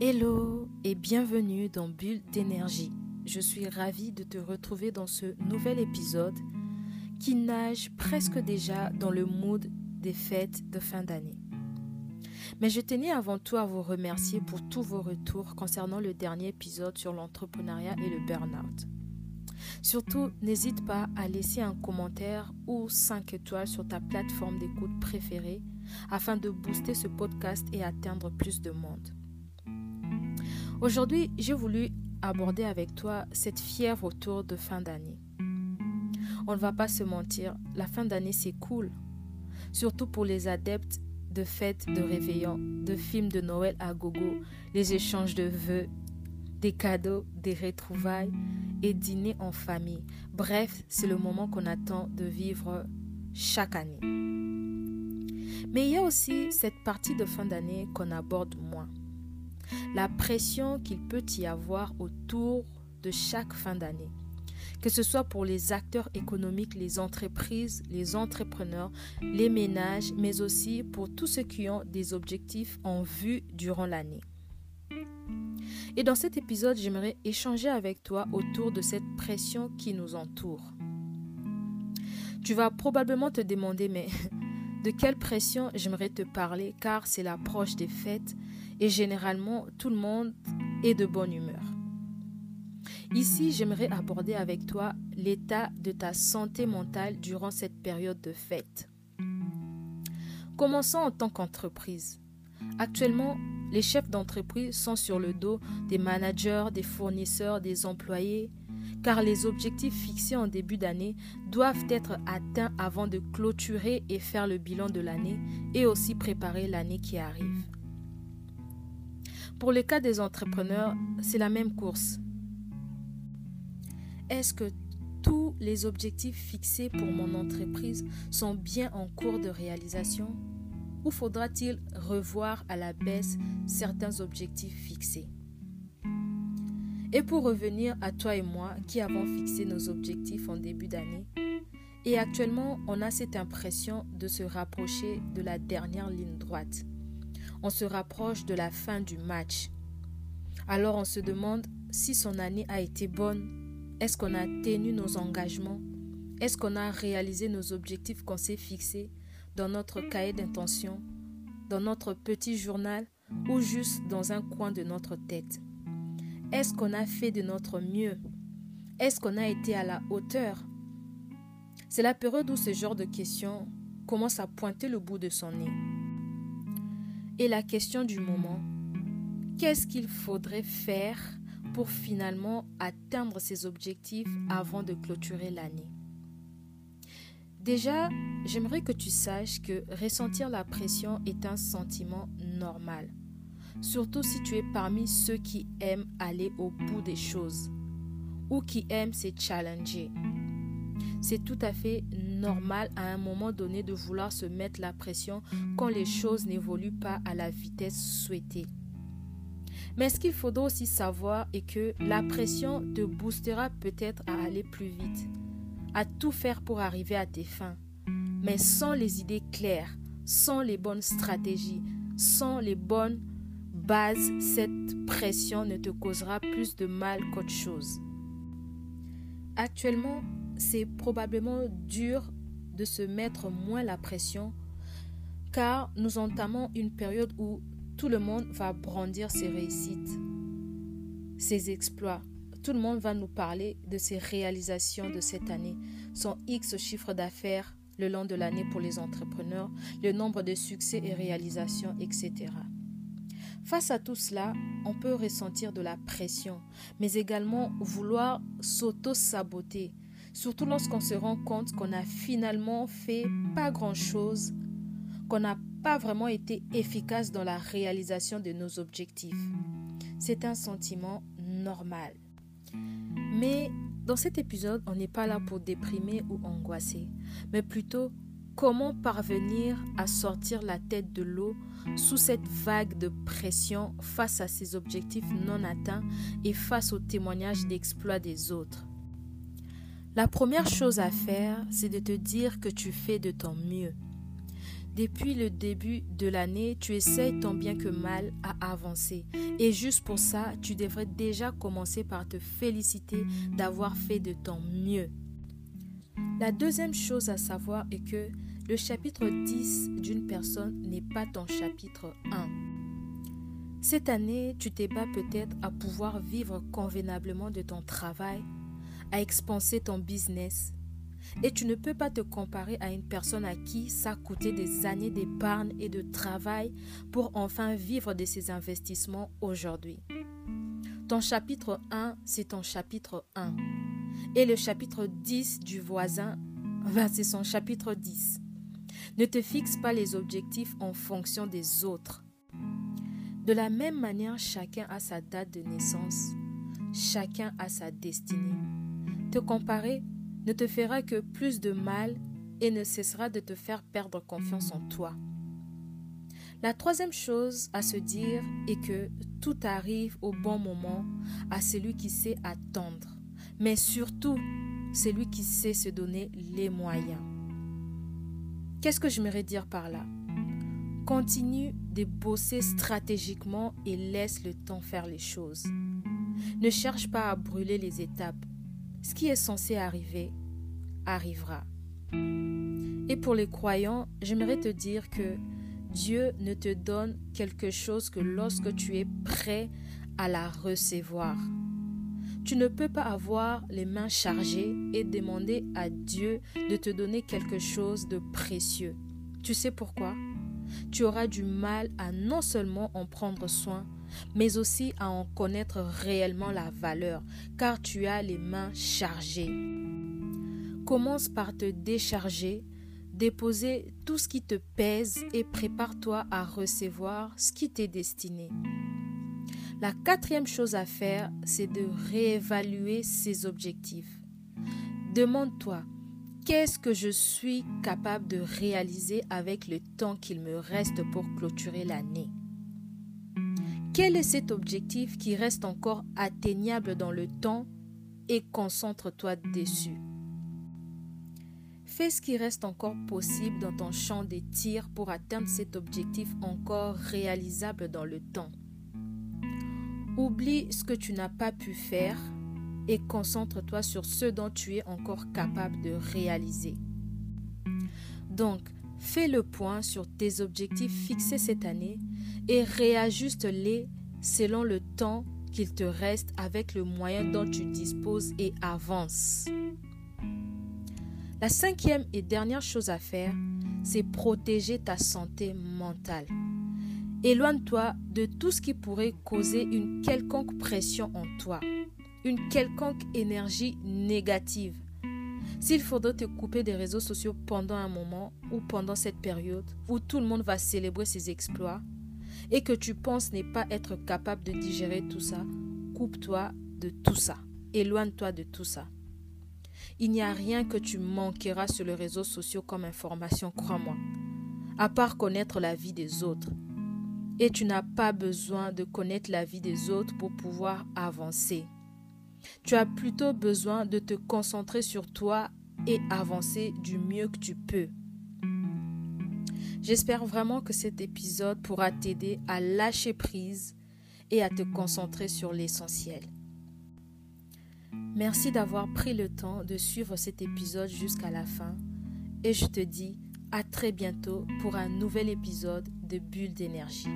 Hello et bienvenue dans Bulle d'énergie. Je suis ravie de te retrouver dans ce nouvel épisode qui nage presque déjà dans le mood des fêtes de fin d'année. Mais je tenais avant tout à vous remercier pour tous vos retours concernant le dernier épisode sur l'entrepreneuriat et le burn-out. Surtout, n'hésite pas à laisser un commentaire ou 5 étoiles sur ta plateforme d'écoute préférée afin de booster ce podcast et atteindre plus de monde. Aujourd'hui, j'ai voulu aborder avec toi cette fièvre autour de fin d'année. On ne va pas se mentir, la fin d'année c'est cool, surtout pour les adeptes de fêtes de réveillon, de films de Noël à gogo, les échanges de vœux, des cadeaux, des retrouvailles et dîner en famille. Bref, c'est le moment qu'on attend de vivre chaque année. Mais il y a aussi cette partie de fin d'année qu'on aborde moins la pression qu'il peut y avoir autour de chaque fin d'année, que ce soit pour les acteurs économiques, les entreprises, les entrepreneurs, les ménages, mais aussi pour tous ceux qui ont des objectifs en vue durant l'année. Et dans cet épisode, j'aimerais échanger avec toi autour de cette pression qui nous entoure. Tu vas probablement te demander, mais de quelle pression j'aimerais te parler car c'est l'approche des fêtes et généralement tout le monde est de bonne humeur. Ici, j'aimerais aborder avec toi l'état de ta santé mentale durant cette période de fête. Commençons en tant qu'entreprise. Actuellement, les chefs d'entreprise sont sur le dos des managers, des fournisseurs, des employés, car les objectifs fixés en début d'année doivent être atteints avant de clôturer et faire le bilan de l'année et aussi préparer l'année qui arrive. Pour le cas des entrepreneurs, c'est la même course. Est-ce que tous les objectifs fixés pour mon entreprise sont bien en cours de réalisation ou faudra-t-il revoir à la baisse certains objectifs fixés? Et pour revenir à toi et moi qui avons fixé nos objectifs en début d'année, et actuellement on a cette impression de se rapprocher de la dernière ligne droite on se rapproche de la fin du match. Alors on se demande si son année a été bonne. Est-ce qu'on a tenu nos engagements? Est-ce qu'on a réalisé nos objectifs qu'on s'est fixés dans notre cahier d'intention, dans notre petit journal ou juste dans un coin de notre tête? Est-ce qu'on a fait de notre mieux? Est-ce qu'on a été à la hauteur? C'est la période où ce genre de questions commence à pointer le bout de son nez. Et la question du moment, qu'est-ce qu'il faudrait faire pour finalement atteindre ses objectifs avant de clôturer l'année? Déjà, j'aimerais que tu saches que ressentir la pression est un sentiment normal, surtout si tu es parmi ceux qui aiment aller au bout des choses ou qui aiment se challenger. C'est tout à fait normal à un moment donné de vouloir se mettre la pression quand les choses n'évoluent pas à la vitesse souhaitée. Mais ce qu'il faudra aussi savoir est que la pression te boostera peut-être à aller plus vite, à tout faire pour arriver à tes fins. Mais sans les idées claires, sans les bonnes stratégies, sans les bonnes bases, cette pression ne te causera plus de mal qu'autre chose. Actuellement, c'est probablement dur de se mettre moins la pression car nous entamons une période où tout le monde va brandir ses réussites, ses exploits. Tout le monde va nous parler de ses réalisations de cette année, son X chiffre d'affaires le long de l'année pour les entrepreneurs, le nombre de succès et réalisations, etc. Face à tout cela, on peut ressentir de la pression, mais également vouloir s'auto-saboter, Surtout lorsqu'on se rend compte qu'on a finalement fait pas grand-chose, qu'on n'a pas vraiment été efficace dans la réalisation de nos objectifs. C'est un sentiment normal. Mais dans cet épisode, on n'est pas là pour déprimer ou angoisser, mais plutôt comment parvenir à sortir la tête de l'eau sous cette vague de pression face à ses objectifs non atteints et face aux témoignages d'exploits des autres? La première chose à faire, c'est de te dire que tu fais de ton mieux. Depuis le début de l'année, tu essayes tant bien que mal à avancer. Et juste pour ça, tu devrais déjà commencer par te féliciter d'avoir fait de ton mieux. La deuxième chose à savoir est que le chapitre 10 d'une personne n'est pas ton chapitre 1. Cette année, tu t'ébats peut-être à pouvoir vivre convenablement de ton travail, à expanser ton business, et tu ne peux pas te comparer à une personne à qui ça a coûté des années d'épargne et de travail pour enfin vivre de ses investissements aujourd'hui. Ton chapitre 1, c'est ton chapitre 1. Et le chapitre 10 du voisin, c'est son chapitre 10. Ne te fixe pas les objectifs en fonction des autres. De la même manière, chacun a sa date de naissance, chacun a sa destinée. Te comparer ne te fera que plus de mal et ne cessera de te faire perdre confiance en toi. La troisième chose à se dire est que tout arrive au bon moment à celui qui sait attendre, mais surtout celui qui sait se donner les moyens. Qu'est-ce que j'aimerais dire par là? Continue de bosser stratégiquement et laisse le temps faire les choses. Ne cherche pas à brûler les étapes. Ce qui est censé arriver arrivera. Et pour les croyants, j'aimerais te dire que Dieu ne te donne quelque chose que lorsque tu es prêt à la recevoir. Tu ne peux pas avoir les mains chargées et demander à Dieu de te donner quelque chose de précieux. Tu sais pourquoi? Tu auras du mal à non seulement en prendre soin, mais aussi à en connaître réellement la valeur, car tu as les mains chargées. Commence par te décharger, déposer tout ce qui te pèse et prépare-toi à recevoir ce qui t'est destiné. La quatrième chose à faire, c'est de réévaluer ses objectifs. Demande-toi, qu'est-ce que je suis capable de réaliser avec le temps qu'il me reste pour clôturer l'année? Quel est cet objectif qui reste encore atteignable dans le temps et concentre-toi dessus? Fais ce qui reste encore possible dans ton champ des tirs pour atteindre cet objectif encore réalisable dans le temps. Oublie ce que tu n'as pas pu faire et concentre-toi sur ce dont tu es encore capable de réaliser. Donc, fais le point sur tes objectifs fixés cette année et réajuste-les selon le temps qu'il te reste avec le moyen dont tu disposes et avance. La cinquième et dernière chose à faire, c'est protéger ta santé mentale. Éloigne-toi de tout ce qui pourrait causer une quelconque pression en toi, une quelconque énergie négative. S'il faudrait te couper des réseaux sociaux pendant un moment ou pendant cette période où tout le monde va célébrer ses exploits et que tu penses n'est pas capable de digérer tout ça, coupe-toi de tout ça. Éloigne-toi de tout ça. Il n'y a rien que tu manqueras sur les réseaux sociaux comme information, crois-moi, à part connaître la vie des autres. Et tu n'as pas besoin de connaître la vie des autres pour pouvoir avancer. Tu as plutôt besoin de te concentrer sur toi et avancer du mieux que tu peux. J'espère vraiment que cet épisode pourra t'aider à lâcher prise et à te concentrer sur l'essentiel. Merci d'avoir pris le temps de suivre cet épisode jusqu'à la fin et je te dis à très bientôt pour un nouvel épisode de Bulle d'énergie.